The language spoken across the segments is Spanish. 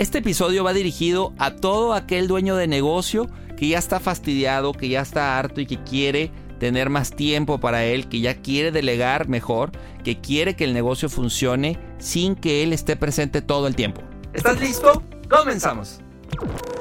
Este episodio va dirigido a todo aquel dueño de negocio que ya está fastidiado, que ya está harto y que quiere tener más tiempo para él, que ya quiere delegar mejor, que quiere que el negocio funcione sin que él esté presente todo el tiempo. ¿Estás listo? Comenzamos.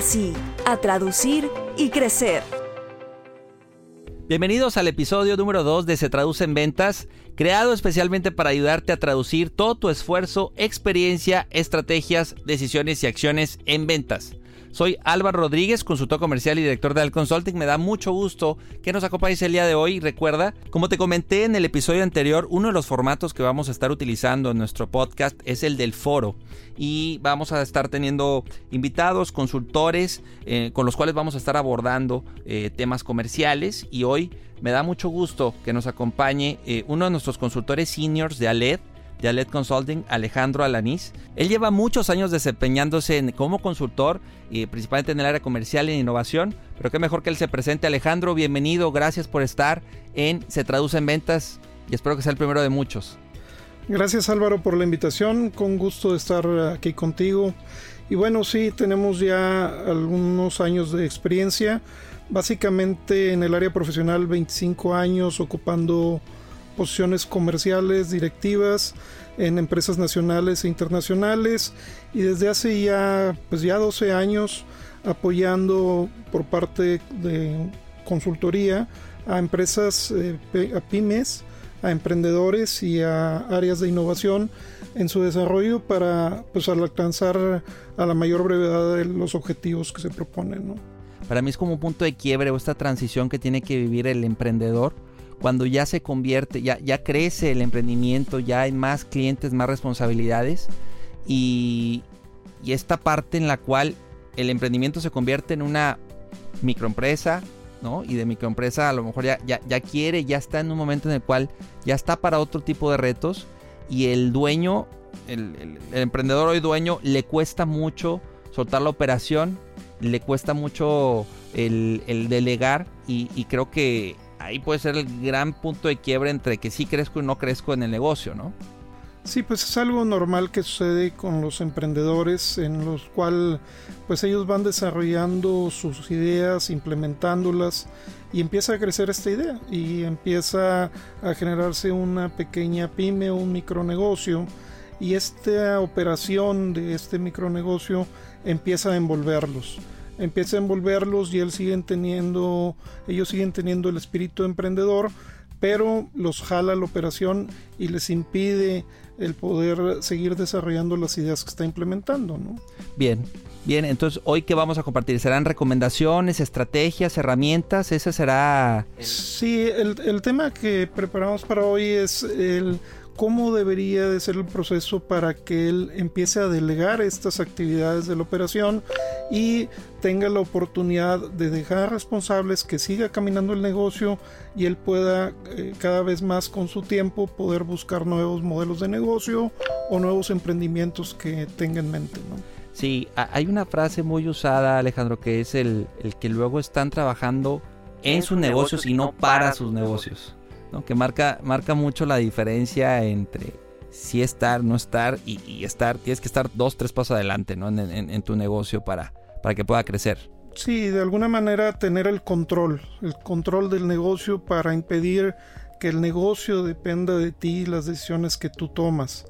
sí, a traducir y crecer. Bienvenidos al episodio número 2 de Se Traduce en Ventas, creado especialmente para ayudarte a traducir todo tu esfuerzo, experiencia, estrategias, decisiones y acciones en ventas. Soy Álvaro Rodríguez, consultor comercial y director de Al Consulting. Me da mucho gusto que nos acompañes el día de hoy. Recuerda, como te comenté en el episodio anterior, uno de los formatos que vamos a estar utilizando en nuestro podcast es el del foro. Y vamos a estar teniendo invitados, consultores, eh, con los cuales vamos a estar abordando eh, temas comerciales. Y hoy me da mucho gusto que nos acompañe eh, uno de nuestros consultores seniors de ALED de Alet Consulting, Alejandro Alanís. Él lleva muchos años desempeñándose como consultor, y principalmente en el área comercial e innovación, pero qué mejor que él se presente. Alejandro, bienvenido, gracias por estar en Se Traduce en Ventas y espero que sea el primero de muchos. Gracias Álvaro por la invitación, con gusto de estar aquí contigo. Y bueno, sí, tenemos ya algunos años de experiencia, básicamente en el área profesional 25 años ocupando posiciones comerciales, directivas en empresas nacionales e internacionales y desde hace ya pues ya 12 años apoyando por parte de consultoría a empresas, eh, a pymes, a emprendedores y a áreas de innovación en su desarrollo para pues alcanzar a la mayor brevedad los objetivos que se proponen. Para mí es como un punto de quiebre o esta transición que tiene que vivir el emprendedor cuando ya se convierte, ya, ya crece el emprendimiento, ya hay más clientes, más responsabilidades y, esta parte en la cual el emprendimiento se convierte en una microempresa, ¿no? Y de microempresa a lo mejor ya, ya, quiere, ya está en un momento en el cual ya está para otro tipo de retos y el dueño, el, emprendedor hoy dueño, le cuesta mucho soltar la operación, le cuesta mucho el, delegar y, y creo que ahí puede ser el gran punto de quiebre entre que sí crezco y no crezco en el negocio, ¿no? Sí, pues es algo normal que sucede con los emprendedores en los cuales pues ellos van desarrollando sus ideas, implementándolas y empieza a crecer esta idea y empieza a generarse una pequeña pyme un micronegocio y esta operación de este micronegocio empieza a envolverlos empieza a envolverlos y él siguen teniendo, ellos siguen teniendo el espíritu emprendedor, pero los jala la operación y les impide el poder seguir desarrollando las ideas que está implementando, ¿no? Bien, bien, entonces hoy que vamos a compartir, ¿serán recomendaciones, estrategias, herramientas? Ese será... Sí, el, el tema que preparamos para hoy es el cómo debería de ser el proceso para que él empiece a delegar estas actividades de la operación y tenga la oportunidad de dejar responsables que siga caminando el negocio y él pueda eh, cada vez más con su tiempo poder buscar nuevos modelos de negocio o nuevos emprendimientos que tenga en mente. ¿no? Sí, hay una frase muy usada, Alejandro, que es el, el que luego están trabajando en sus negocios y no para sus negocios que marca, marca mucho la diferencia entre si estar, no estar y, estar. Tienes que estar dos, tres pasos adelante ¿no? en, tu negocio para, para que pueda crecer. Sí, de alguna manera tener el control, el control del negocio para impedir que el negocio dependa de ti y las decisiones que tú tomas.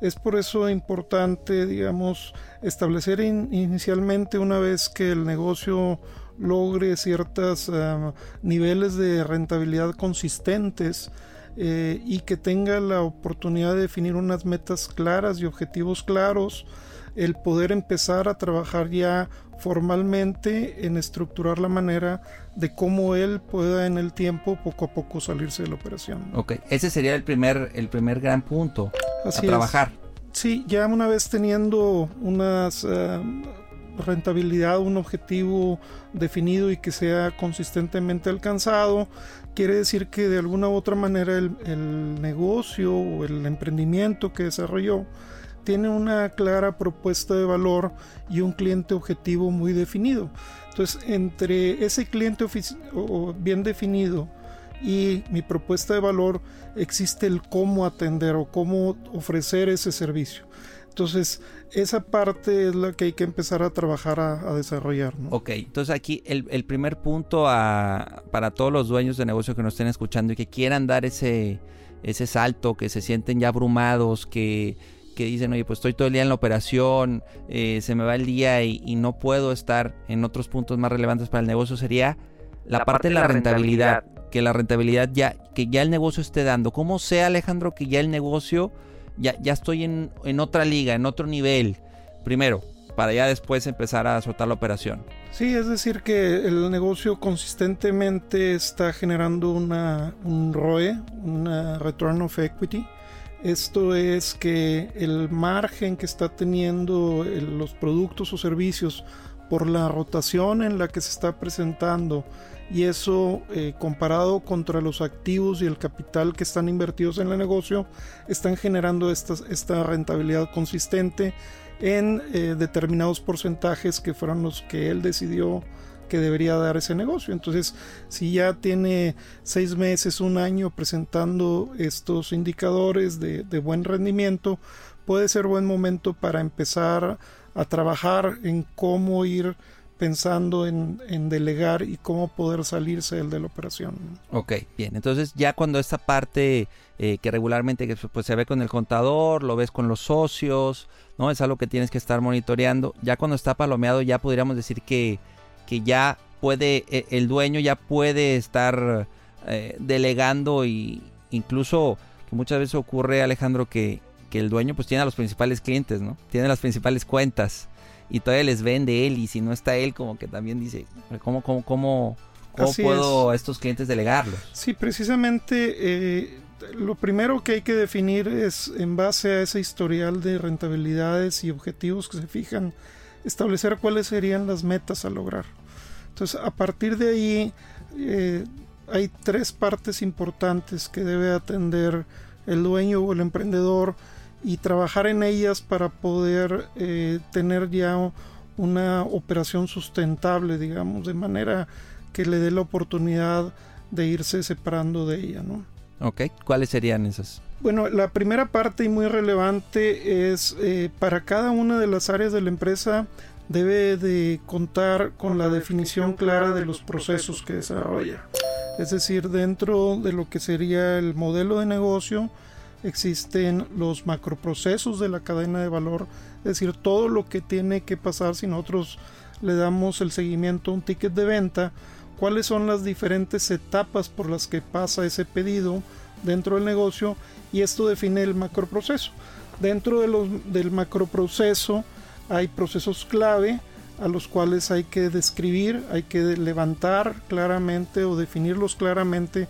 Es por eso importante, digamos, establecer inicialmente una vez que el negocio logre ciertos eh, niveles de rentabilidad consistentes eh, y que tenga la oportunidad de definir unas metas claras y objetivos claros, el poder empezar a trabajar ya formalmente en estructurar la manera de cómo él pueda en el tiempo poco a poco salirse de la operación. Ok, ese sería el primer, el primer gran punto a trabajar. Sí, ya una vez teniendo unas eh, rentabilidad, un objetivo definido y que sea consistentemente alcanzado, quiere decir que de alguna u otra manera el, negocio o el emprendimiento que desarrolló tiene una clara propuesta de valor y un cliente objetivo muy definido. Entonces, entre ese cliente bien definido y mi propuesta de valor existe el cómo atender o cómo ofrecer ese servicio. Entonces, esa parte es la que hay que empezar a trabajar a, desarrollar. Ok, entonces aquí el, primer punto para todos los dueños de negocio que nos estén escuchando y que quieran dar ese, ese salto, que se sienten ya abrumados, que, dicen, oye, pues estoy todo el día en la operación, eh, se me va el día y, no puedo estar en otros puntos más relevantes para el negocio, sería la, parte, de la, rentabilidad, que la rentabilidad ya, que ya el negocio esté dando. ¿Cómo sea, Alejandro, que ya el negocio ya, ya estoy en, en otra liga, en otro nivel, primero, para ya después empezar a soltar la operación. Sí, es decir, que el negocio consistentemente está generando una, un ROE, una Return of Equity. Esto es que el margen que está teniendo los productos o servicios por la rotación en la que se está presentando y eso eh, comparado contra los activos y el capital que están invertidos en el negocio están generando esta, esta rentabilidad consistente en eh, determinados porcentajes que fueron los que él decidió que debería dar ese negocio. Entonces, si ya tiene seis meses, un año presentando estos indicadores de, de buen rendimiento, puede ser buen momento para empezar a trabajar en cómo ir pensando en, delegar y cómo poder salirse del de la operación. Ok, bien. Entonces ya cuando esta parte eh, que regularmente pues, se ve con el contador, lo ves con los socios, ¿no? Es algo que tienes que estar monitoreando. Ya cuando está palomeado ya podríamos decir que, que ya puede, e, el dueño ya puede estar eh, delegando y incluso que muchas veces ocurre Alejandro que, que el dueño pues tiene a los principales clientes, ¿no? Tiene las principales cuentas y todavía les vende él y si no está él como que también dice, ¿cómo, cómo, cómo, cómo puedo a estos clientes delegarlos? Sí, precisamente eh, lo primero que hay que definir es en base a ese historial de rentabilidades y objetivos que se fijan, establecer cuáles serían las metas a lograr. Entonces, a partir de ahí, eh, hay tres partes importantes que debe atender el dueño o el emprendedor y trabajar en ellas para poder eh, tener ya una operación sustentable, digamos, de manera que le dé la oportunidad de irse separando de ella, ¿no? Ok, ¿cuáles serían esas? Bueno, la primera parte y muy relevante es eh, para cada una de las áreas de la empresa debe de contar con la definición clara de los procesos que desarrolla. Es decir, dentro de lo que sería el modelo de negocio, existen los macroprocesos de la cadena de valor, es decir, todo lo que tiene que pasar si nosotros le damos el seguimiento a un ticket de venta, cuáles son las diferentes etapas por las que pasa ese pedido dentro del negocio y esto define el macroproceso. Dentro de los, del macroproceso hay procesos clave a los cuales hay que describir, hay que levantar claramente o definirlos claramente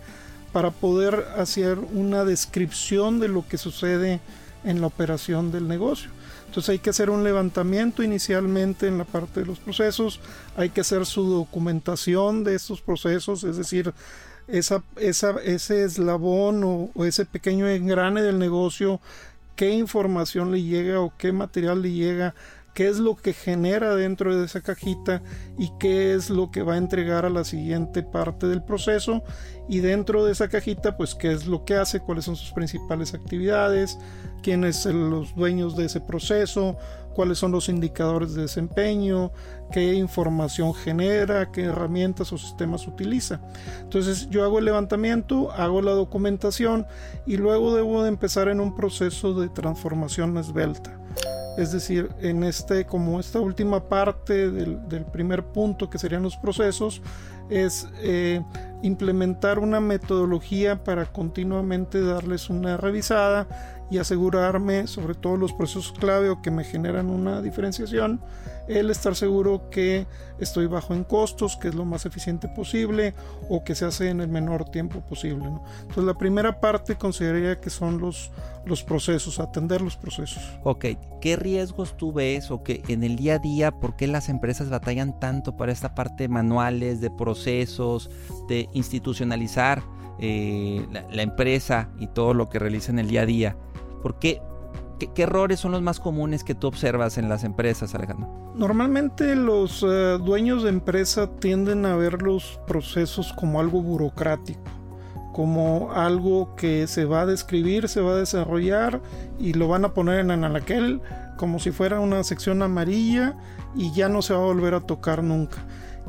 para poder hacer una descripción de lo que sucede en la operación del negocio. Entonces hay que hacer un levantamiento inicialmente en la parte de los procesos, hay que hacer su documentación de estos procesos, es decir, ese eslabón o, o ese pequeño engrane del negocio, qué información le llega o qué material le llega qué es lo que genera dentro de esa cajita y qué es lo que va a entregar a la siguiente parte del proceso y dentro de esa cajita pues qué es lo que hace, cuáles son sus principales actividades, quiénes son los dueños de ese proceso, cuáles son los indicadores de desempeño, qué información genera, qué herramientas o sistemas utiliza. Entonces yo hago el levantamiento, hago la documentación y luego debo de empezar en un proceso de transformación esbelta. Es decir, en este, como esta última parte del, primer punto que serían los procesos, es eh, implementar una metodología para continuamente darles una revisada y asegurarme sobre todo los procesos clave o que me generan una diferenciación el estar seguro que estoy bajo en costos, que es lo más eficiente posible o que se hace en el menor tiempo posible. Entonces la primera parte consideraría que son los, los procesos, atender los procesos. Ok, ¿qué riesgos tú ves o que en el día a día, por qué las empresas batallan tanto para esta parte de manuales, de procesos, de institucionalizar eh, la, la empresa y todo lo que realiza en el día a día? ¿Por qué, ¿Qué, errores son los más comunes que tú observas en las empresas, Alejandro? Normalmente los eh, dueños de empresa tienden a ver los procesos como algo burocrático, como algo que se va a describir, se va a desarrollar y lo van a poner en aquel como si fuera una sección amarilla y ya no se va a volver a tocar nunca.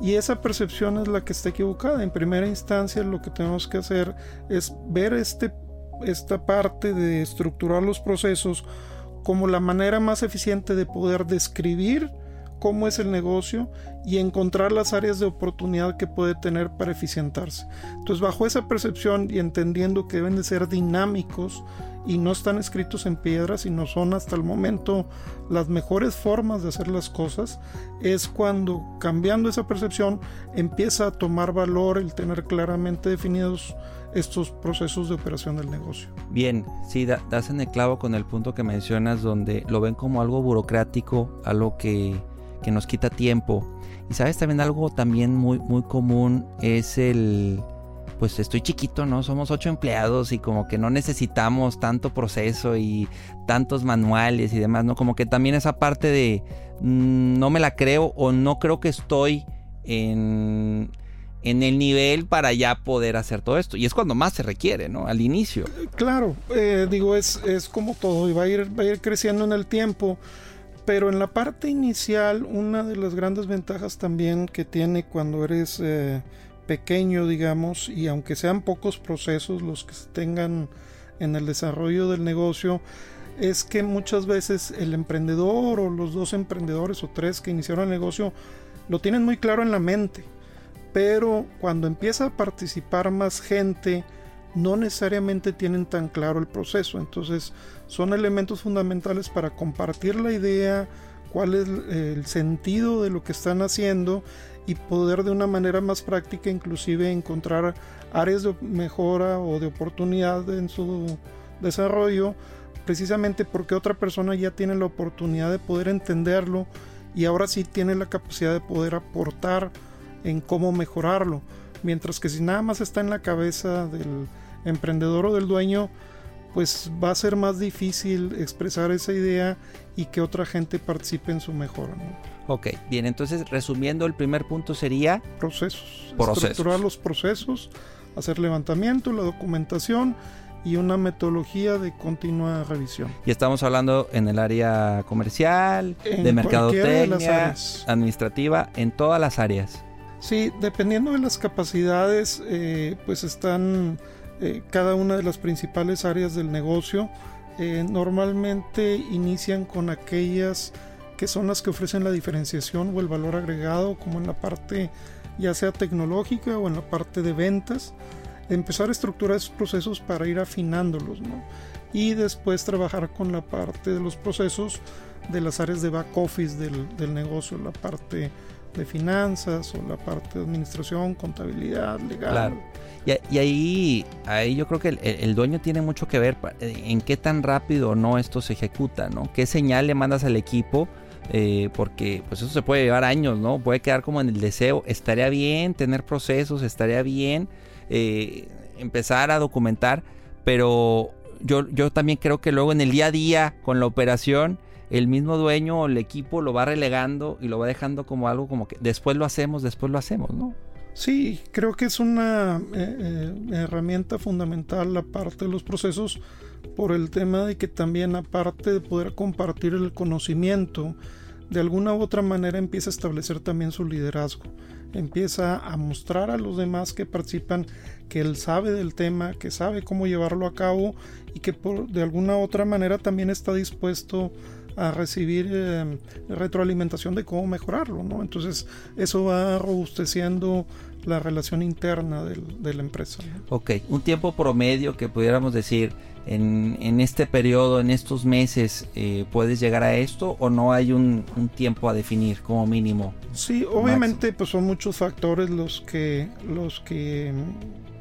Y esa percepción es la que está equivocada. En primera instancia lo que tenemos que hacer es ver este esta parte de estructurar los procesos como la manera más eficiente de poder describir cómo es el negocio y encontrar las áreas de oportunidad que puede tener para eficientarse. Entonces, bajo esa percepción y entendiendo que deben de ser dinámicos y no están escritos en piedra, sino son hasta el momento las mejores formas de hacer las cosas, es cuando cambiando esa percepción empieza a tomar valor el tener claramente definidos estos procesos de operación del negocio. Bien, sí, das en el clavo con el punto que mencionas donde lo ven como algo burocrático, algo que, que nos quita tiempo. Y sabes también algo también muy, muy común es el, pues estoy chiquito, ¿no? Somos ocho empleados y como que no necesitamos tanto proceso y tantos manuales y demás, ¿no? Como que también esa parte de mm, no me la creo o no creo que estoy en en el nivel para ya poder hacer todo esto. Y es cuando más se requiere, ¿no? Al inicio. Claro, eh, digo, es, es como todo y va a, ir, va a ir creciendo en el tiempo. Pero en la parte inicial, una de las grandes ventajas también que tiene cuando eres eh, pequeño, digamos, y aunque sean pocos procesos los que se tengan en el desarrollo del negocio, es que muchas veces el emprendedor o los dos emprendedores o tres que iniciaron el negocio lo tienen muy claro en la mente pero cuando empieza a participar más gente, no necesariamente tienen tan claro el proceso. Entonces son elementos fundamentales para compartir la idea, cuál es el sentido de lo que están haciendo y poder de una manera más práctica inclusive encontrar áreas de mejora o de oportunidad en su desarrollo, precisamente porque otra persona ya tiene la oportunidad de poder entenderlo y ahora sí tiene la capacidad de poder aportar en cómo mejorarlo. Mientras que si nada más está en la cabeza del emprendedor o del dueño, pues va a ser más difícil expresar esa idea y que otra gente participe en su mejora. Ok, bien, entonces resumiendo, el primer punto sería... Procesos. Estructurar los procesos, hacer levantamiento, la documentación y una metodología de continua revisión. Y estamos hablando en el área comercial, de mercadotecnia, administrativa, en todas las áreas. Sí, dependiendo de las capacidades, eh, pues están eh, cada una de las principales áreas del negocio. Eh, normalmente inician con aquellas que son las que ofrecen la diferenciación o el valor agregado, como en la parte ya sea tecnológica o en la parte de ventas. Empezar a estructurar esos procesos para ir afinándolos, ¿no? Y después trabajar con la parte de los procesos de las áreas de back office del, del negocio, la parte de finanzas o la parte de administración, contabilidad, legal. Y, ahí, ahí yo creo que el, dueño tiene mucho que ver en qué tan rápido o no esto se ejecuta, ¿no? ¿Qué señal le mandas al equipo? Eh, porque pues eso se puede llevar años, ¿no? Puede quedar como en el deseo. Estaría bien tener procesos, estaría bien eh, empezar a documentar, pero yo, yo también creo que luego en el día a día con la operación el mismo dueño o el equipo lo va relegando y lo va dejando como algo como que después lo hacemos, después lo hacemos, ¿no? Sí, creo que es una eh, eh, herramienta fundamental la parte de los procesos por el tema de que también aparte de poder compartir el conocimiento, de alguna u otra manera empieza a establecer también su liderazgo, empieza a mostrar a los demás que participan que él sabe del tema, que sabe cómo llevarlo a cabo y que por, de alguna u otra manera también está dispuesto a recibir eh, retroalimentación de cómo mejorarlo, ¿no? Entonces eso va robusteciendo la relación interna de la empresa. Ok, un tiempo promedio que pudiéramos decir en, en este periodo, en estos meses, eh, puedes llegar a esto o no hay un, un tiempo a definir como mínimo. Sí, obviamente pues son muchos factores los que los que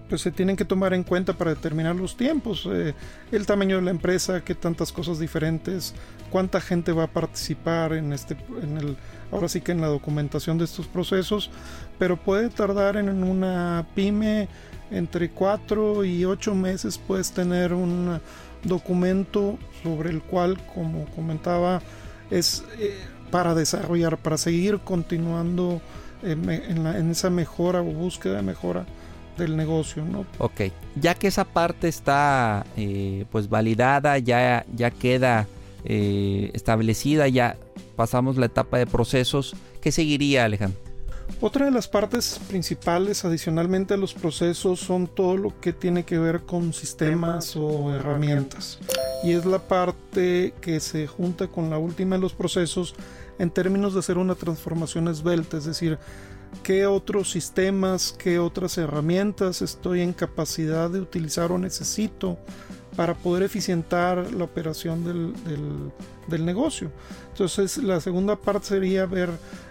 pues se tienen que tomar en cuenta para determinar los tiempos, eh, el tamaño de la empresa, qué tantas cosas diferentes, cuánta gente va a participar en este, en el, ahora sí que en la documentación de estos procesos, pero puede tardar en una pyme entre 4 y 8 meses puedes tener un documento sobre el cual, como comentaba, es eh, para desarrollar, para seguir continuando en, en esa mejora o búsqueda de mejora del negocio, ¿no? Ok, ya que esa parte está eh, pues validada, ya, ya queda eh, establecida, ya pasamos la etapa de procesos, ¿qué seguiría Alejandro? Otra de las partes principales adicionalmente a los procesos son todo lo que tiene que ver con sistemas o herramientas. Y es la parte que se junta con la última de los procesos en términos de hacer una transformación esbelta, es decir, qué otros sistemas, qué otras herramientas estoy en capacidad de utilizar o necesito para poder eficientar la operación del, negocio. Entonces la segunda parte sería ver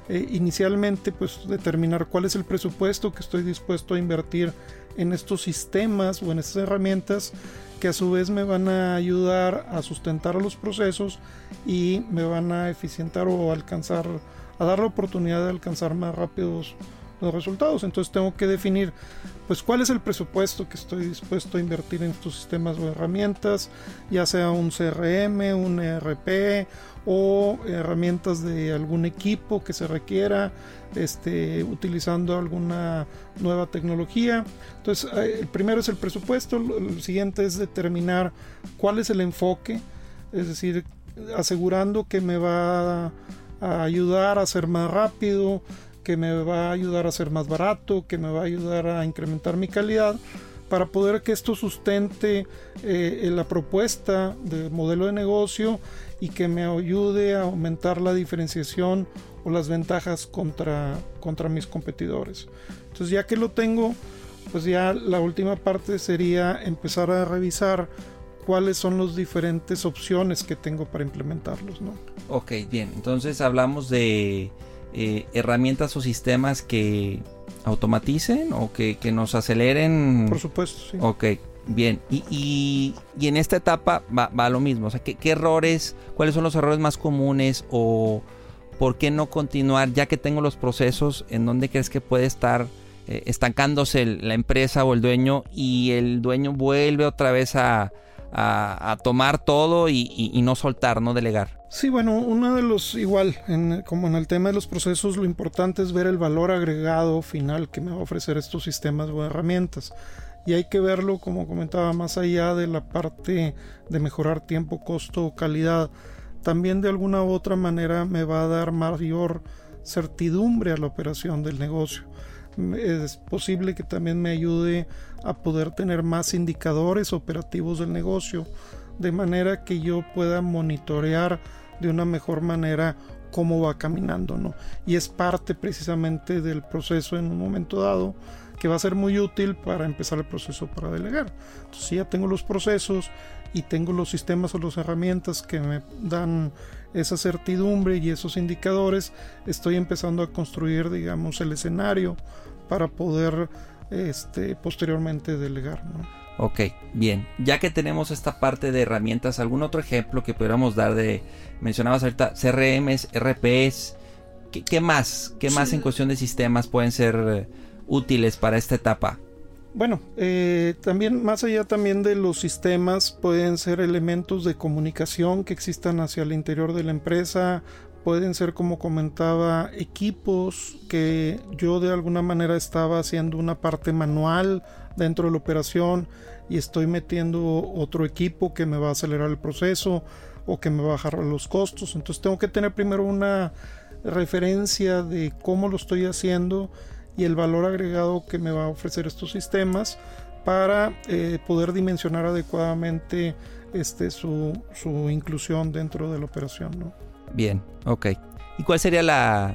eh, inicialmente pues determinar cuál es el presupuesto que estoy dispuesto a invertir en estos sistemas o en estas herramientas que a su vez me van a ayudar a sustentar los procesos y me van a eficientar o alcanzar a dar la oportunidad de alcanzar más rápidos los resultados. Entonces tengo que definir pues cuál es el presupuesto que estoy dispuesto a invertir en estos sistemas o herramientas, ya sea un CRM, un ERP o herramientas de algún equipo que se requiera, este, utilizando alguna nueva tecnología. Entonces, eh, el primero es el presupuesto, el siguiente es determinar cuál es el enfoque, es decir, asegurando que me va a ayudar a ser más rápido, que me va a ayudar a ser más barato, que me va a ayudar a incrementar mi calidad, para poder que esto sustente eh, la propuesta de modelo de negocio y que me ayude a aumentar la diferenciación o las ventajas contra, contra mis competidores. Entonces ya que lo tengo, pues ya la última parte sería empezar a revisar cuáles son las diferentes opciones que tengo para implementarlos, ¿no? Ok, bien. Entonces hablamos de eh, herramientas o sistemas que automaticen o que, nos aceleren. Por supuesto, sí. Ok, bien. Y, y, en esta etapa va, lo mismo. O sea, ¿qué, errores, cuáles son los errores más comunes o por qué no continuar ya que tengo los procesos? ¿En dónde crees que puede estar eh, estancándose la empresa o el dueño y el dueño vuelve otra vez a a, tomar todo y, no soltar, no delegar. Sí, bueno, uno de los, igual, como en el tema de los procesos, lo importante es ver el valor agregado final que me va a ofrecer estos sistemas o herramientas. Y hay que verlo, como comentaba, más allá de la parte de mejorar tiempo, costo, calidad. También de alguna u otra manera me va a dar mayor certidumbre a la operación del negocio es posible que también me ayude a poder tener más indicadores operativos del negocio, de manera que yo pueda monitorear de una mejor manera cómo va caminando, ¿no? Y es parte precisamente del proceso en un momento dado que va a ser muy útil para empezar el proceso para delegar. Entonces, si ya tengo los procesos y tengo los sistemas o las herramientas que me dan esa certidumbre y esos indicadores, estoy empezando a construir, digamos, el escenario para poder este, posteriormente delegar. Ok, bien. Ya que tenemos esta parte de herramientas, ¿algún otro ejemplo que pudiéramos dar de, mencionabas ahorita, CRMs, RPs? ¿Qué, más? ¿Qué más en cuestión de sistemas pueden ser eh, útiles para esta etapa? Bueno, eh, también más allá también de los sistemas pueden ser elementos de comunicación que existan hacia el interior de la empresa, pueden ser como comentaba equipos que yo de alguna manera estaba haciendo una parte manual dentro de la operación y estoy metiendo otro equipo que me va a acelerar el proceso o que me va a bajar los costos entonces tengo que tener primero una referencia de cómo lo estoy haciendo y el valor agregado que me va a ofrecer estos sistemas para eh, poder dimensionar adecuadamente este, su, su inclusión dentro de la operación. ¿no? Bien, ok. ¿Y cuál sería la,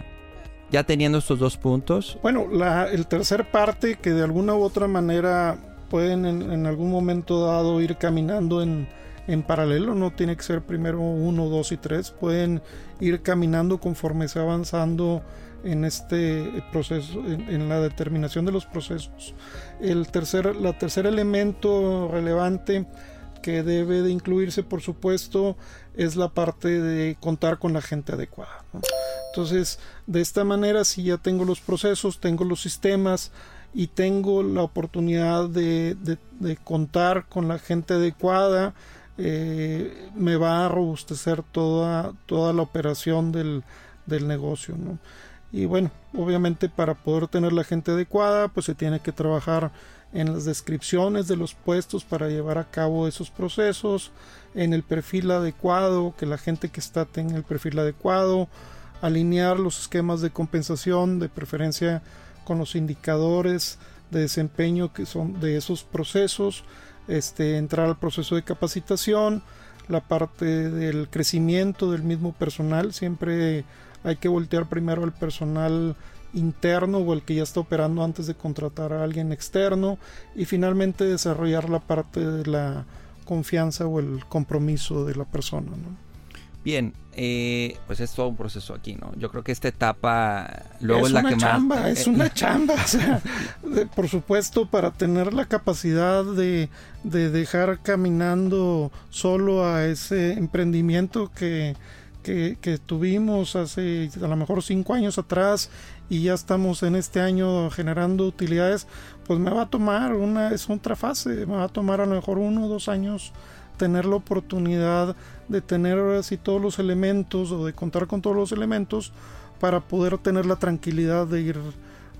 ya teniendo estos dos puntos? Bueno, la el tercer parte que de alguna u otra manera pueden en, algún momento dado ir caminando en, en, paralelo, no tiene que ser primero uno, dos y tres, pueden ir caminando conforme se va avanzando en este proceso, en, la determinación de los procesos. El tercer, la tercer elemento relevante que debe de incluirse, por supuesto, es la parte de contar con la gente adecuada. Entonces, de esta manera, si ya tengo los procesos, tengo los sistemas y tengo la oportunidad de, contar con la gente adecuada, eh, me va a robustecer toda, toda la operación del, negocio. Y bueno, obviamente para poder tener la gente adecuada, pues se tiene que trabajar en las descripciones de los puestos para llevar a cabo esos procesos, en el perfil adecuado, que la gente que está tenga el perfil adecuado, alinear los esquemas de compensación, de preferencia con los indicadores de desempeño que son de esos procesos, este, entrar al proceso de capacitación, la parte del crecimiento del mismo personal, siempre hay que voltear primero al personal interno o el que ya está operando antes de contratar a alguien externo y finalmente desarrollar la parte de la confianza o el compromiso de la persona. Bien, eh, pues es todo un proceso aquí, ¿no? Yo creo que esta etapa luego es, la una que chamba, más... Es una chamba, o sea, por supuesto, para tener la capacidad de, de dejar caminando solo a ese emprendimiento que, que, tuvimos hace a lo mejor cinco años atrás y ya estamos en este año generando utilidades, pues me va a tomar una, es otra fase, me va a tomar a lo mejor uno o dos años tener la oportunidad de tener así todos los elementos o de contar con todos los elementos para poder tener la tranquilidad de ir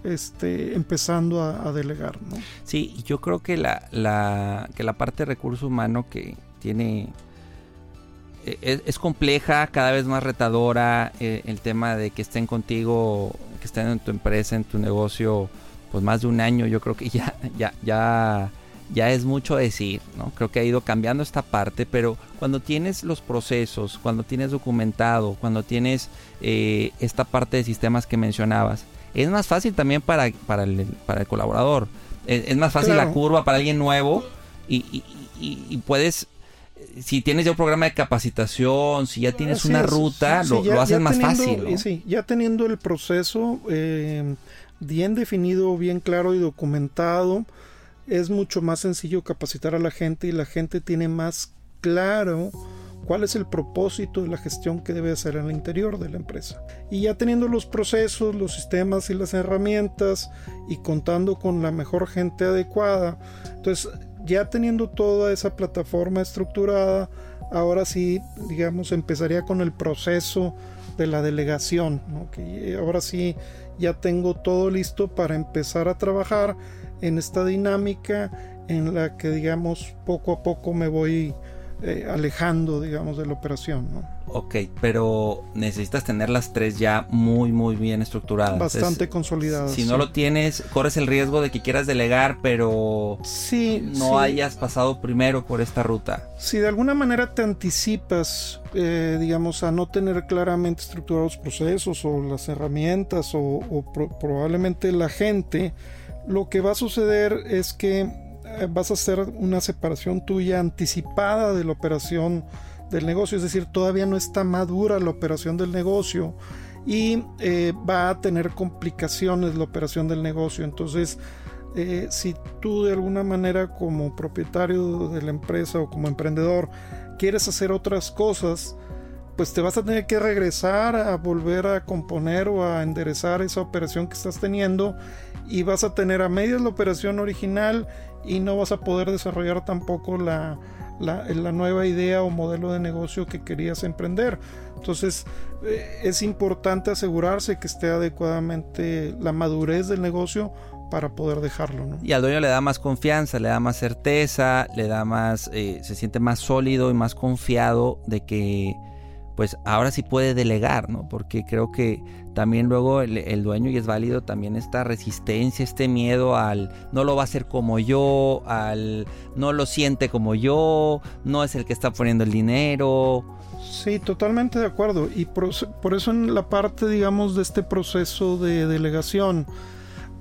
este, empezando a, delegar. ¿no? Sí, yo creo que la, la, que la parte de recurso humano que tiene e, es, compleja, cada vez más retadora eh, el tema de que estén contigo, que estén en tu empresa, en tu negocio, pues más de un año, yo creo que ya, ya, ya, ya es mucho decir, ¿no? Creo que ha ido cambiando esta parte, pero cuando tienes los procesos, cuando tienes documentado, cuando tienes eh, esta parte de sistemas que mencionabas, es más fácil también para, para, el, para el colaborador. Es, más fácil la curva para alguien nuevo y, y puedes si tienes ya un programa de capacitación, si ya tienes una ruta, lo, haces más fácil. Sí, ya teniendo el proceso eh, bien definido, bien claro y documentado, es mucho más sencillo capacitar a la gente y la gente tiene más claro cuál es el propósito de la gestión que debe hacer en el interior de la empresa. Y ya teniendo los procesos, los sistemas y las herramientas y contando con la mejor gente adecuada, entonces ya teniendo toda esa plataforma estructurada, ahora sí, digamos, empezaría con el proceso de la delegación, que ahora sí ya tengo todo listo para empezar a trabajar en esta dinámica en la que, digamos, poco a poco me voy eh, alejando, digamos, de la operación. ¿no? Ok, pero necesitas tener las tres ya muy, muy bien estructuradas. Bastante consolidadas. Si no lo tienes, corres el riesgo de que quieras delegar, pero sí, no hayas pasado primero por esta ruta. Si de alguna manera te anticipas, eh, digamos, a no tener claramente estructurados procesos o las herramientas o, probablemente la gente, lo que va a suceder es que eh, vas a hacer una separación tuya anticipada de la operación del negocio, es decir, todavía no está madura la operación del negocio y eh, va a tener complicaciones la operación del negocio. Entonces, eh, si tú de alguna manera como propietario de la empresa o como emprendedor quieres hacer otras cosas, pues te vas a tener que regresar a volver a componer o a enderezar esa operación que estás teniendo y vas a tener a medias la operación original y no vas a poder desarrollar tampoco la, la, nueva idea o modelo de negocio que querías emprender. Entonces eh, es importante asegurarse que esté adecuadamente la madurez del negocio para poder dejarlo. Y al dueño le da más confianza, le da más certeza, le da más, eh, se siente más sólido y más confiado de que pues ahora sí puede delegar, ¿no? Porque creo que también luego el, dueño, y es válido, también esta resistencia, este miedo al no lo va a hacer como yo, al no lo siente como yo, no es el que está poniendo el dinero. Sí, totalmente de acuerdo. Y por, eso en la parte, digamos, de este proceso de delegación,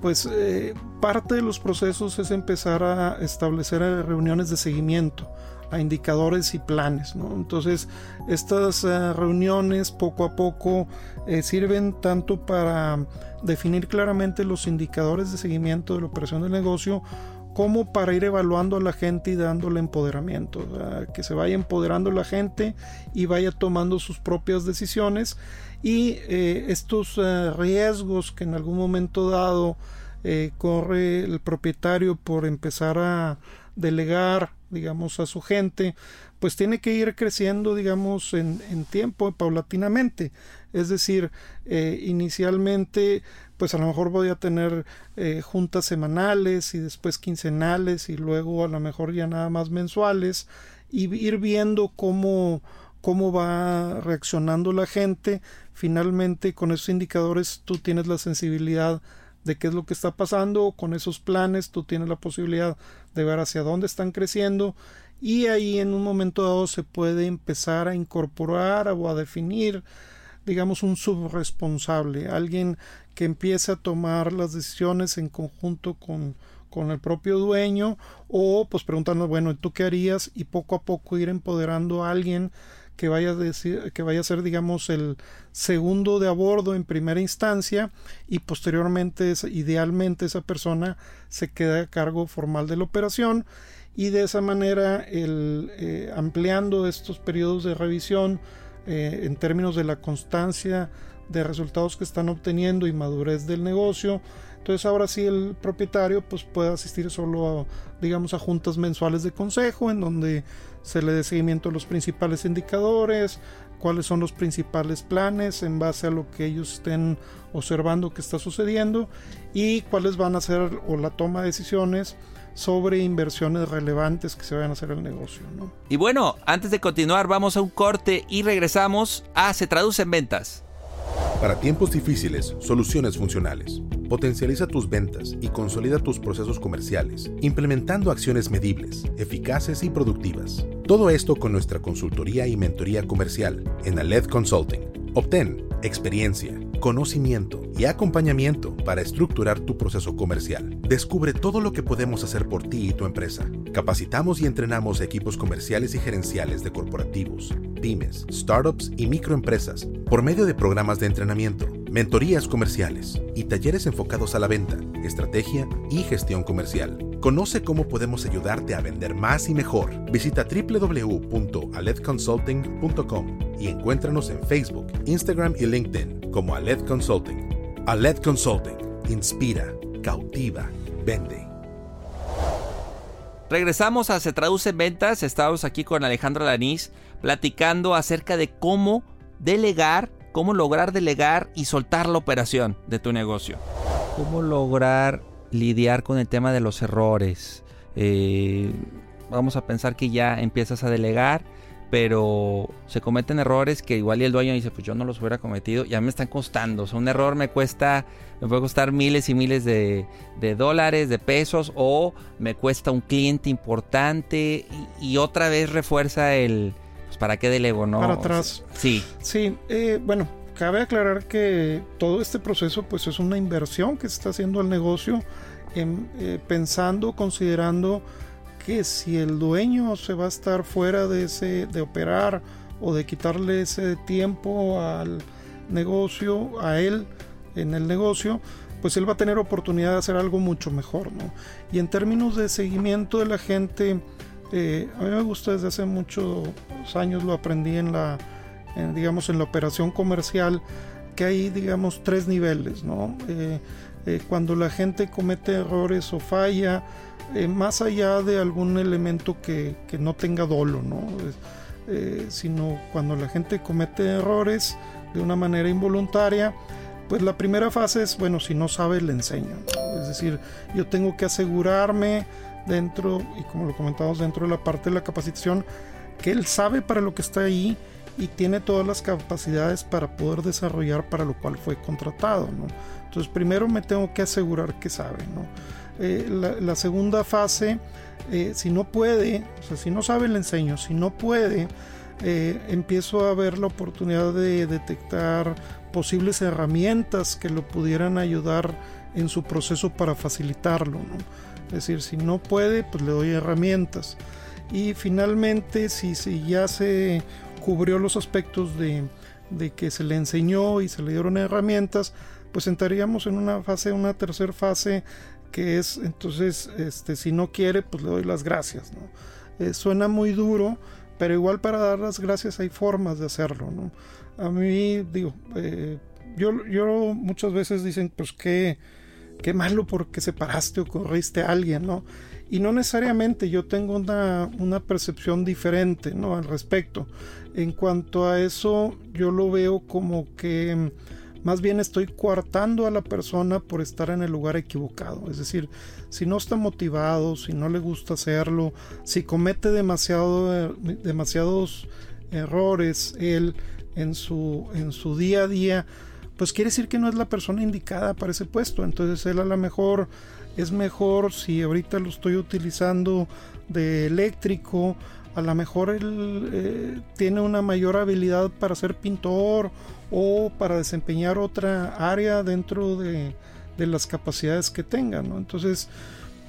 pues eh, parte de los procesos es empezar a establecer reuniones de seguimiento a indicadores y planes. Entonces, estas eh, reuniones poco a poco eh, sirven tanto para definir claramente los indicadores de seguimiento de la operación del negocio, como para ir evaluando a la gente y dándole empoderamiento, que se vaya empoderando la gente y vaya tomando sus propias decisiones y eh, estos riesgos que en algún momento dado corre el propietario por empezar a delegar digamos, a su gente, pues tiene que ir creciendo, digamos, en, en tiempo, paulatinamente. Es decir, eh, inicialmente, pues a lo mejor voy a tener eh, juntas semanales y después quincenales y luego a lo mejor ya nada más mensuales y ir viendo cómo, cómo va reaccionando la gente. Finalmente, con esos indicadores tú tienes la sensibilidad de qué es lo que está pasando, con esos planes tú tienes la posibilidad de ver hacia dónde están creciendo y ahí en un momento dado se puede empezar a incorporar o a definir digamos un subresponsable, alguien que empiece a tomar las decisiones en conjunto con, con el propio dueño o pues preguntando, bueno, ¿tú qué harías? y poco a poco ir empoderando a alguien que vaya a, decir, que vaya a ser, digamos, el segundo de a bordo en primera instancia y posteriormente, idealmente, esa persona se queda a cargo formal de la operación y de esa manera, eh, ampliando estos periodos de revisión eh, en términos de la constancia de resultados que están obteniendo y madurez del negocio, entonces ahora sí el propietario pues puede asistir solo a, digamos a juntas mensuales de consejo en donde se le dé seguimiento a los principales indicadores, cuáles son los principales planes en base a lo que ellos estén observando que está sucediendo y cuáles van a ser o la toma de decisiones sobre inversiones relevantes que se vayan a hacer el negocio. Y bueno, antes de continuar vamos a un corte y regresamos a Se Traduce en Ventas. Para tiempos difíciles, soluciones funcionales. Potencializa tus ventas y consolida tus procesos comerciales, implementando acciones medibles, eficaces y productivas. Todo esto con nuestra consultoría y mentoría comercial en Aled Consulting. Obtén experiencia, conocimiento y acompañamiento para estructurar tu proceso comercial. Descubre todo lo que podemos hacer por ti y tu empresa. Capacitamos y entrenamos equipos comerciales y gerenciales de corporativos, pymes, startups y microempresas por medio de programas de entrenamiento, mentorías comerciales y talleres enfocados a la venta, estrategia y gestión comercial. Conoce cómo podemos ayudarte a vender más y mejor. Visita www.aledconsulting.com y encuéntranos en Facebook, Instagram y LinkedIn como Aled Consulting. Aled Consulting. Inspira, cautiva, vende. Regresamos a Se Traduce en Ventas. Estamos aquí con Alejandro Lanís platicando acerca de cómo delegar, cómo lograr delegar y soltar la operación de tu negocio. Cómo lograr lidiar con el tema de los errores. Eh, vamos a pensar que ya empiezas a delegar pero se cometen errores que igual el dueño dice, pues yo no los hubiera cometido, ya me están costando. O sea, un error me cuesta, me puede costar miles y miles de, dólares, de pesos, o me cuesta un cliente importante y, otra vez refuerza el, pues para qué delego, ¿no? Para atrás. sí. Sí, eh, bueno, cabe aclarar que todo este proceso pues es una inversión que se está haciendo al negocio, eh, pensando, considerando que si el dueño se va a estar fuera de ese de operar o de quitarle ese tiempo al negocio a él en el negocio pues él va a tener oportunidad de hacer algo mucho mejor ¿no? y en términos de seguimiento de la gente eh, a mí me gusta desde hace muchos años lo aprendí en la digamos en la operación comercial que hay digamos tres niveles no eh, eh, cuando la gente comete errores o falla más allá de algún elemento que, no tenga dolo, ¿no? Sino cuando la gente comete errores de una manera involuntaria, pues la primera fase es, bueno, si no sabe, le enseño. Es decir, yo tengo que asegurarme dentro, y como lo comentamos dentro de la parte de la capacitación, que él sabe para lo que está ahí y tiene todas las capacidades para poder desarrollar para lo cual fue contratado. ¿no? Entonces primero me tengo que asegurar que sabe. ¿no? Eh, la, segunda fase, eh, si no puede, o sea, si no sabe le enseño, si no puede, eh, empiezo a ver la oportunidad de detectar posibles herramientas que lo pudieran ayudar en su proceso para facilitarlo. Es decir, si no puede, pues le doy herramientas. Y finalmente, si, si ya se cubrió los aspectos de, de que se le enseñó y se le dieron herramientas, pues entraríamos en una fase, una tercera fase que es entonces, este, si no quiere, pues le doy las gracias. ¿no? Eh, suena muy duro, pero igual para dar las gracias hay formas de hacerlo. A mí, digo, eh, yo, yo muchas veces dicen, pues qué, qué malo porque separaste o corriste a alguien, ¿no? y no necesariamente yo tengo una, una, percepción diferente ¿no? al respecto. En cuanto a eso, yo lo veo como que más bien estoy coartando a la persona por estar en el lugar equivocado. Es decir, si no está motivado, si no le gusta hacerlo, si comete demasiado, demasiados errores él en su, en su día a día, pues quiere decir que no es la persona indicada para ese puesto. Entonces él a lo mejor es mejor si ahorita lo estoy utilizando de eléctrico, a lo mejor él eh, tiene una mayor habilidad para ser pintor o para desempeñar otra área dentro de, las capacidades que tenga, ¿no? Entonces,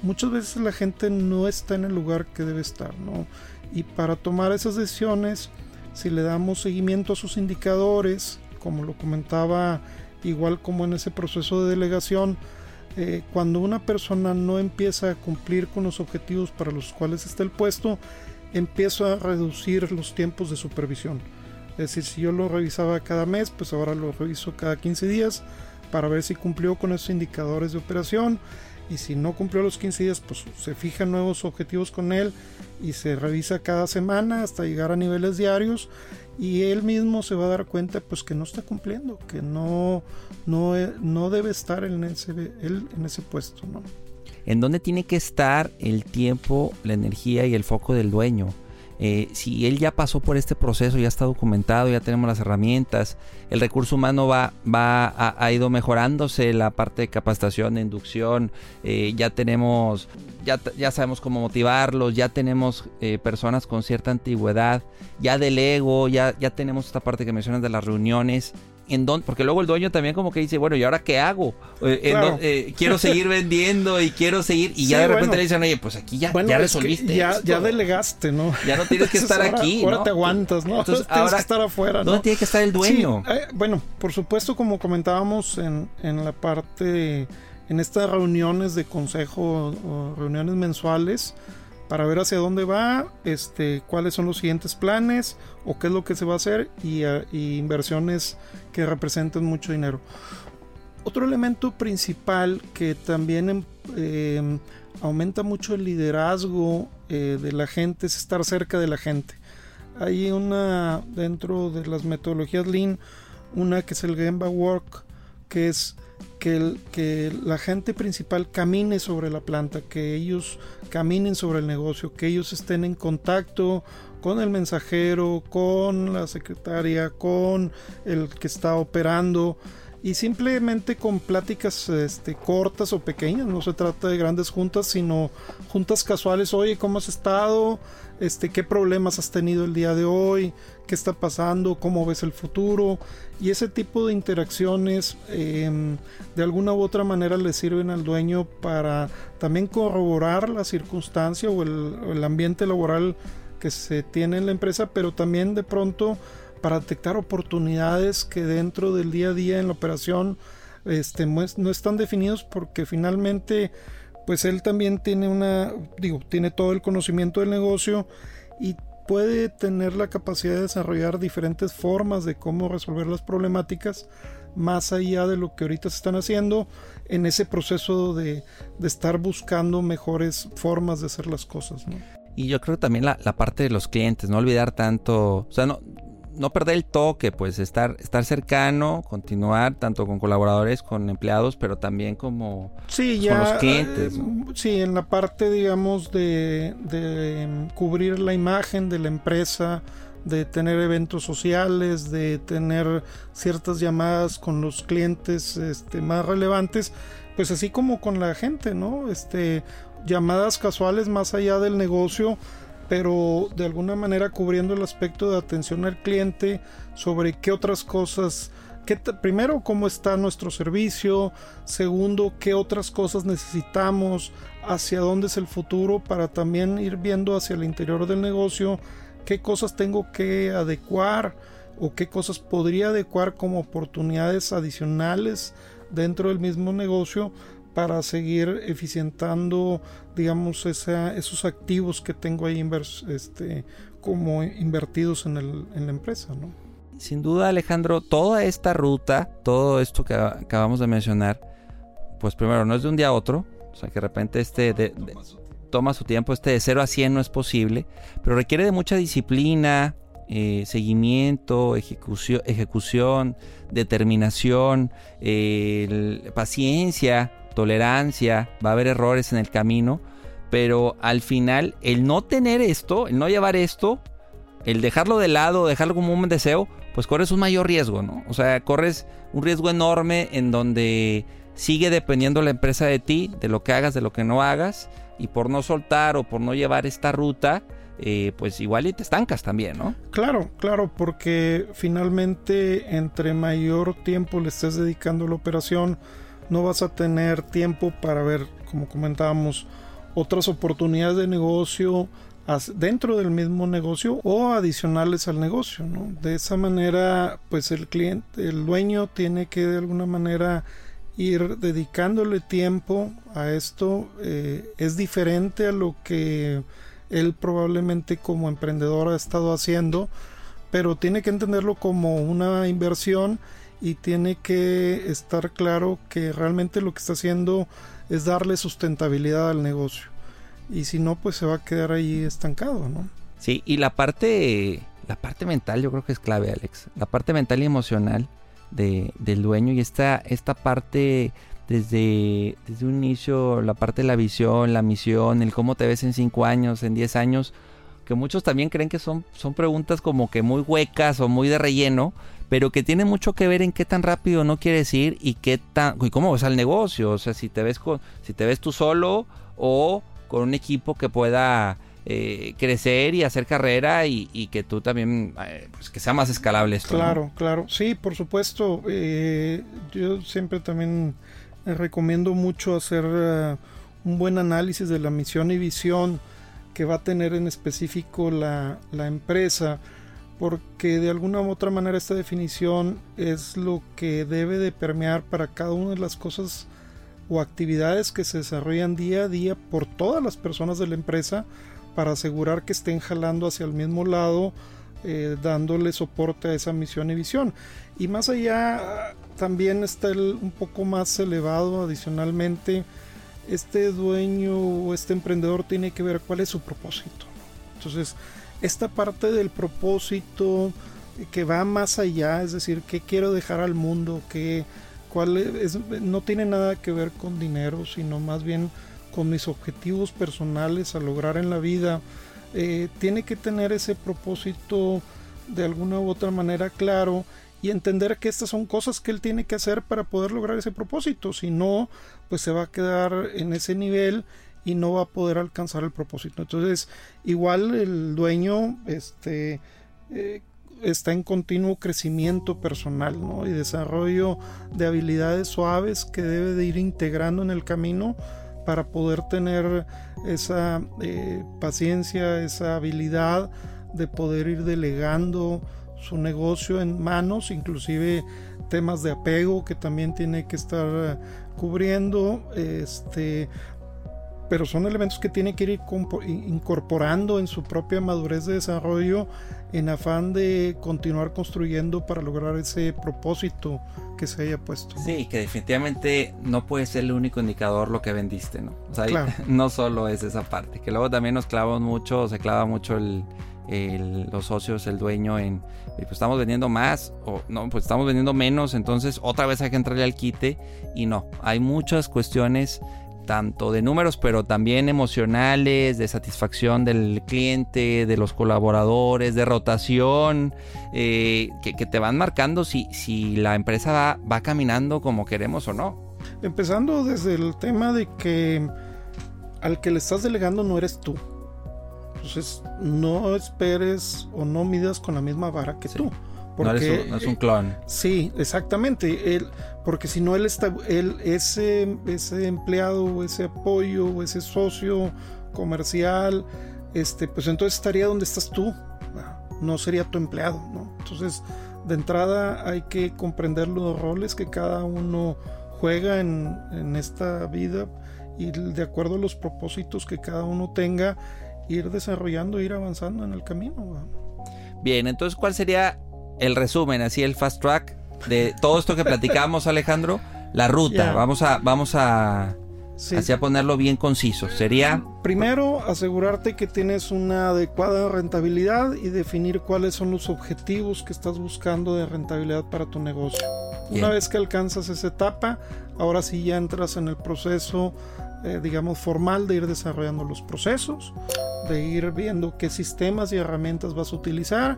muchas veces la gente no está en el lugar que debe estar, ¿no? Y para tomar esas decisiones, si le damos seguimiento a sus indicadores, como lo comentaba, igual como en ese proceso de delegación, eh, cuando una persona no empieza a cumplir con los objetivos para los cuales está el puesto, empiezo a reducir los tiempos de supervisión. Es decir, si yo lo revisaba cada mes, pues ahora lo reviso cada 15 días para ver si cumplió con esos indicadores de operación. Y si no cumplió los 15 días, pues se fijan nuevos objetivos con él y se revisa cada semana hasta llegar a niveles diarios y él mismo se va a dar cuenta pues que no está cumpliendo, que no, no, no debe estar en ese, él en ese puesto. ¿no? ¿En dónde tiene que estar el tiempo, la energía y el foco del dueño? Eh, si él ya pasó por este proceso, ya está documentado, ya tenemos las herramientas, el recurso humano va, va ha, ido mejorándose, la parte de capacitación, de inducción, eh, ya tenemos, ya, ya, sabemos cómo motivarlos, ya tenemos eh, personas con cierta antigüedad, ya del ego, ya, ya tenemos esta parte que mencionas de las reuniones en dónde, porque luego el dueño también como que dice, bueno, ¿y ahora qué hago? Eh, eh, quiero seguir vendiendo y quiero seguir, y ya de repente le dicen, oye, pues aquí ya, ya resolviste. Ya, ya, delegaste, ¿no? Ya no tienes que estar aquí. Ahora te aguantas, ¿no? Entonces, tienes ahora, que estar afuera, ¿no? ¿Dónde tiene que estar el dueño? Eh, bueno, por supuesto, como comentábamos en, en la parte, en estas reuniones de consejo o reuniones mensuales, para ver hacia dónde va, este, cuáles son los siguientes planes o qué es lo que se va a hacer y, inversiones que representen mucho dinero. Otro elemento principal que también em, em, aumenta mucho el liderazgo eh, de la gente es estar cerca de la gente. Hay una dentro de las metodologías Lean, una que es el Gemba Work, que es que, la gente principal camine sobre la planta, que ellos caminen sobre el negocio, que ellos estén en contacto con el mensajero, con la secretaria, con el que está operando y simplemente con pláticas este, cortas o pequeñas, no se trata de grandes juntas, sino juntas casuales, oye, ¿cómo has estado? Este, ¿Qué problemas has tenido el día de hoy? ¿Qué está pasando? ¿Cómo ves el futuro? Y ese tipo de interacciones em, de alguna u otra manera le sirven al dueño para también corroborar la circunstancia o el ambiente laboral que se tiene en la empresa, pero también de pronto para detectar oportunidades que dentro del día a día en la operación este, no están definidos porque finalmente pues él también tiene una, digo, tiene todo el conocimiento del negocio y puede tener la capacidad de desarrollar diferentes formas de cómo resolver las problemáticas más allá de lo que ahorita se están haciendo en ese proceso de, de estar buscando mejores formas de hacer las cosas. Y yo creo también la, la, parte de los clientes, no olvidar tanto, o sea, no, no perder el toque, pues estar, estar cercano, continuar tanto con colaboradores, con empleados, pero también como con los clientes. Eh, sí, en la parte, digamos, de, de, cubrir la imagen de la empresa, de tener eventos sociales, de tener ciertas llamadas con los clientes este, más relevantes, pues así como con la gente, ¿no? Este, llamadas casuales más allá del negocio, pero de alguna manera cubriendo el aspecto de atención al cliente sobre qué otras cosas primero, cómo está nuestro servicio, segundo, qué otras cosas necesitamos, hacia dónde es el futuro, para también ir viendo hacia el interior del negocio, qué cosas tengo que adecuar o qué cosas podría adecuar como oportunidades adicionales dentro del mismo negocio para seguir eficientando, digamos, esos activos que tengo ahí este, como invertidos en, en la empresa, ¿no? Sin duda, Alejandro, toda esta ruta, todo esto que acabamos de mencionar, pues primero no es de un día a otro, o sea que de repente este toma su tiempo, este de 0 a 100 no es posible, pero requiere de mucha disciplina, eh, seguimiento, ejecución, ejecución determinación, paciencia, tolerancia, va a haber errores en el camino, pero al final el no tener esto, el no llevar esto, el dejarlo de lado, dejarlo como un deseo, pues corres un mayor riesgo, ¿no? O sea, corres un riesgo enorme en donde sigue dependiendo la empresa de ti, de lo que hagas, de lo que no hagas, y por no soltar o por no llevar esta ruta, eh, pues igual y te estancas también, ¿no? Claro, claro, porque finalmente entre mayor tiempo le estés dedicando a la operación, no vas a tener tiempo para ver, como comentábamos, otras oportunidades de negocio, dentro del mismo negocio o adicionales al negocio. De esa manera, pues el cliente, el dueño tiene que de alguna manera ir dedicándole tiempo a esto. Eh, es diferente a lo que él probablemente como emprendedor ha estado haciendo, pero tiene que entenderlo como una inversión y tiene que estar claro que realmente lo que está haciendo es darle sustentabilidad al negocio y si no pues se va a quedar ahí estancado, ¿no? Sí, y la parte la parte mental yo creo que es clave, Alex. La parte mental y emocional de, del dueño y esta, esta parte desde, desde un inicio, la parte de la visión, la misión, el cómo te ves en 5 años, en 10 años, que muchos también creen que son, son preguntas como que muy huecas o muy de relleno, pero que tiene mucho que ver en qué tan rápido no quieres ir y qué tan y cómo ves al negocio, o sea, si te ves con, si te ves tú solo o con un equipo que pueda eh, crecer y hacer carrera y, que tú también, eh, pues que sea más escalable esto. Claro, claro, sí, por supuesto. Eh, yo siempre también recomiendo mucho hacer un buen análisis de la misión y visión que va a tener en específico la, la empresa porque de alguna u otra manera esta definición es lo que debe de permear para cada una de las cosas o actividades que se desarrollan día a día por todas las personas de la empresa para asegurar que estén jalando hacia el mismo lado, eh, dándole soporte a esa misión y visión. Y más allá, también está el, un poco más elevado adicionalmente, este dueño o este emprendedor tiene que ver cuál es su propósito. Entonces, esta parte del propósito que va más allá, es decir, qué quiero dejar al mundo, qué no tiene nada que ver con dinero, sino más bien con mis objetivos personales a lograr en la vida. Eh, tiene que tener ese propósito de alguna u otra manera claro y entender que estas son cosas que él tiene que hacer para poder lograr ese propósito. Si no, pues se va a quedar en ese nivel y no va a poder alcanzar el propósito. Entonces, igual el dueño, este, eh, está en continuo crecimiento personal y desarrollo de habilidades suaves que debe de ir integrando en el camino para poder tener esa eh, paciencia, esa habilidad de poder ir delegando su negocio en manos, inclusive temas de apego que también tiene que estar cubriendo, este, pero son elementos que tiene que ir incorporando en su propia madurez de desarrollo en afán de continuar construyendo para lograr ese propósito que se haya puesto. Sí, que definitivamente no puede ser el único indicador lo que vendiste, ¿no? O sea, no solo es esa parte, que luego también nos clavamos mucho, se clava mucho el, los socios, el dueño en, pues estamos vendiendo más o no, pues estamos vendiendo menos, entonces otra vez hay que entrarle al quite y no, hay muchas cuestiones tanto de números, pero también emocionales, de satisfacción del cliente, de los colaboradores, de rotación, eh, que, te van marcando si, si la empresa va, va caminando como queremos o no. Empezando desde el tema de que al que le estás delegando no eres tú. Entonces no esperes o no midas con la misma vara que tú. Porque, no, es un, clon. Sí, exactamente. Él, porque si no, él está, él, ese, ese empleado, ese apoyo, ese socio comercial, este, pues entonces estaría donde estás tú. No sería tu empleado, ¿no? Entonces, de entrada hay que comprender los roles que cada uno juega en, en esta vida y de acuerdo a los propósitos que cada uno tenga, ir desarrollando, ir avanzando en el camino. Bien, entonces, ¿cuál sería el resumen, así el fast track de todo esto que platicamos, Alejandro? La ruta, vamos a, vamos a, así a ponerlo bien conciso. Sería... Primero, asegurarte que tienes una adecuada rentabilidad y definir cuáles son los objetivos que estás buscando de rentabilidad para tu negocio. Una vez que alcanzas esa etapa, ahora sí ya entras en el proceso eh, digamos, formal de ir desarrollando los procesos, de ir viendo qué sistemas y herramientas vas a utilizar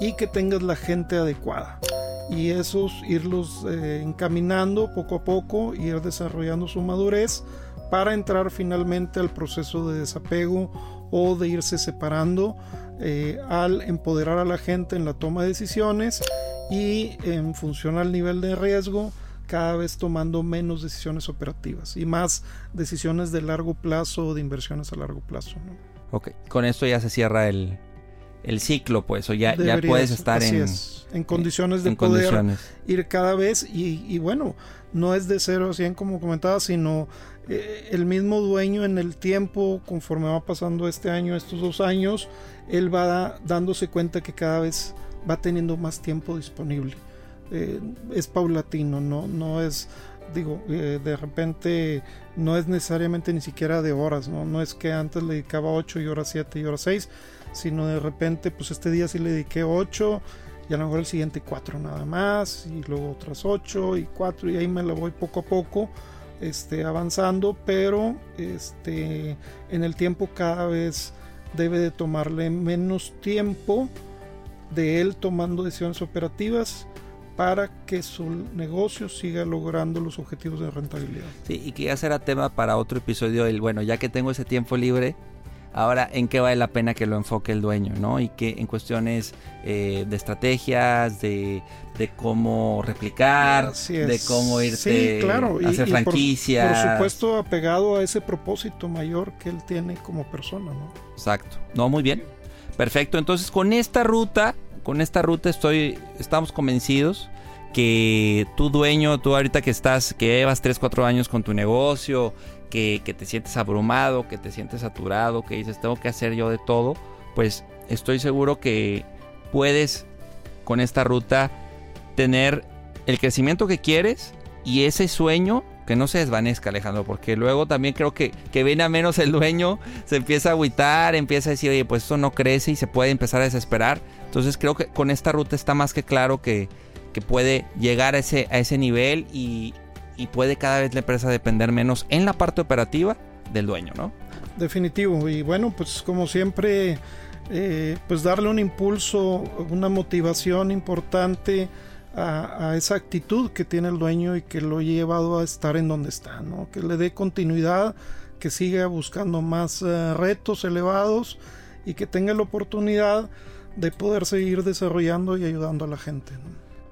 y que tengas la gente adecuada. Y esos irlos eh, encaminando poco a poco, ir desarrollando su madurez para entrar finalmente al proceso de desapego o de irse separando eh, al empoderar a la gente en la toma de decisiones y en función al nivel de riesgo cada vez tomando menos decisiones operativas y más decisiones de largo plazo o de inversiones a largo plazo. Ok, con esto ya se cierra el, ciclo, pues, o ya, ya puedes estar en, en condiciones de poder ir cada vez y, bueno, no es de 0 a 100 como comentaba, sino eh, el mismo dueño en el tiempo, conforme va pasando este año, estos dos años, él va dándose cuenta que cada vez va teniendo más tiempo disponible. Eh, es paulatino, no, no es, digo, eh, de repente no es necesariamente ni siquiera de horas, ¿no? no es que antes le dedicaba 8 y ahora 7 y ahora 6, sino de repente, pues este día sí le dediqué 8 y a lo mejor el siguiente 4 nada más, y luego otras 8 y 4 y ahí me la voy poco a poco este, avanzando, pero este, en el tiempo cada vez debe de tomarle menos tiempo de él tomando decisiones operativas para que su negocio siga logrando los objetivos de rentabilidad. Sí, y que ya será tema para otro episodio el, bueno, ya que tengo ese tiempo libre, ahora en qué vale la pena que lo enfoque el dueño, ¿no? Y que en cuestiones eh, de estrategias, de, cómo replicar, de cómo irte a hacer franquicias. Por, por, supuesto, apegado a ese propósito mayor que él tiene como persona, ¿no? Exacto. No, muy bien. Perfecto. Entonces, con esta ruta con esta ruta estoy, estamos convencidos que tu dueño, tú ahorita que estás, que llevas 3, 4 años con tu negocio, que, te sientes abrumado, que te sientes saturado, que dices, tengo que hacer yo de todo, pues estoy seguro que puedes con esta ruta tener el crecimiento que quieres y ese sueño que no se desvanezca, Alejandro, porque luego también creo que, que viene a menos el dueño, se empieza a agüitar, empieza a decir, oye, pues esto no crece y se puede empezar a desesperar. Entonces creo que con esta ruta está más que claro que, puede llegar a ese, a ese nivel y, puede cada vez la empresa depender menos en la parte operativa del dueño, ¿no? Definitivo. Y bueno, pues como siempre, eh, pues darle un impulso, una motivación importante a, esa actitud que tiene el dueño y que lo ha llevado a estar en donde está, ¿no? Que le dé continuidad, que siga buscando más eh, retos elevados y que tenga la oportunidad de poder seguir desarrollando y ayudando a la gente.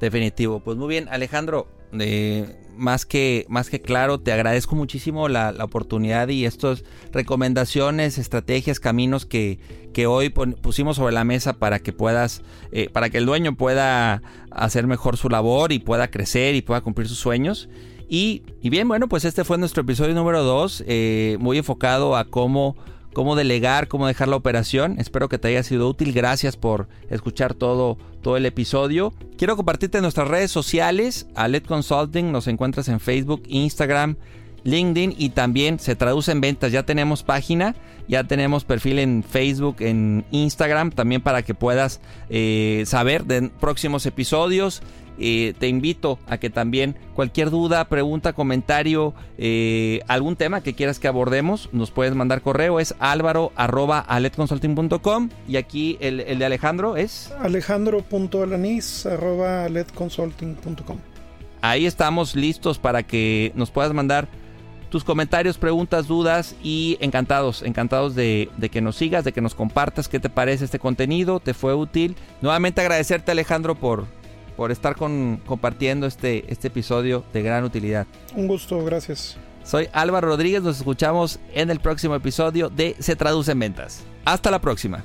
Definitivo. Pues muy bien, Alejandro. Más, que, más que claro, te agradezco muchísimo la, oportunidad y estas recomendaciones, estrategias, caminos que, que hoy pusimos sobre la mesa para que puedas, eh, para que el dueño pueda hacer mejor su labor y pueda crecer y pueda cumplir sus sueños. Y, bien, bueno, pues este fue nuestro episodio número 2, eh, muy enfocado a cómo cómo delegar, cómo dejar la operación. Espero que te haya sido útil. Gracias por escuchar todo, todo el episodio. Quiero compartirte nuestras redes sociales. Alet Consulting nos encuentras en Facebook, Instagram, LinkedIn y también se traduce en ventas. Ya tenemos página, ya tenemos perfil en Facebook, en Instagram, también para que puedas eh, saber de próximos episodios eh, te invito a que también cualquier duda, pregunta, comentario, eh, algún tema que quieras que abordemos, nos puedes mandar correo, es álvaro arroba aletconsulting.com y aquí el, el, de Alejandro es alejandro.alanis arroba aletconsulting.com. Ahí estamos listos para que nos puedas mandar tus comentarios, preguntas, dudas y encantados, encantados de, de, que nos sigas, de que nos compartas qué te parece este contenido, te fue útil. Nuevamente agradecerte Alejandro por, por estar con, compartiendo este, este episodio de gran utilidad. Un gusto, gracias. Soy Álvaro Rodríguez, nos escuchamos en el próximo episodio de Se Traduce en Ventas. Hasta la próxima.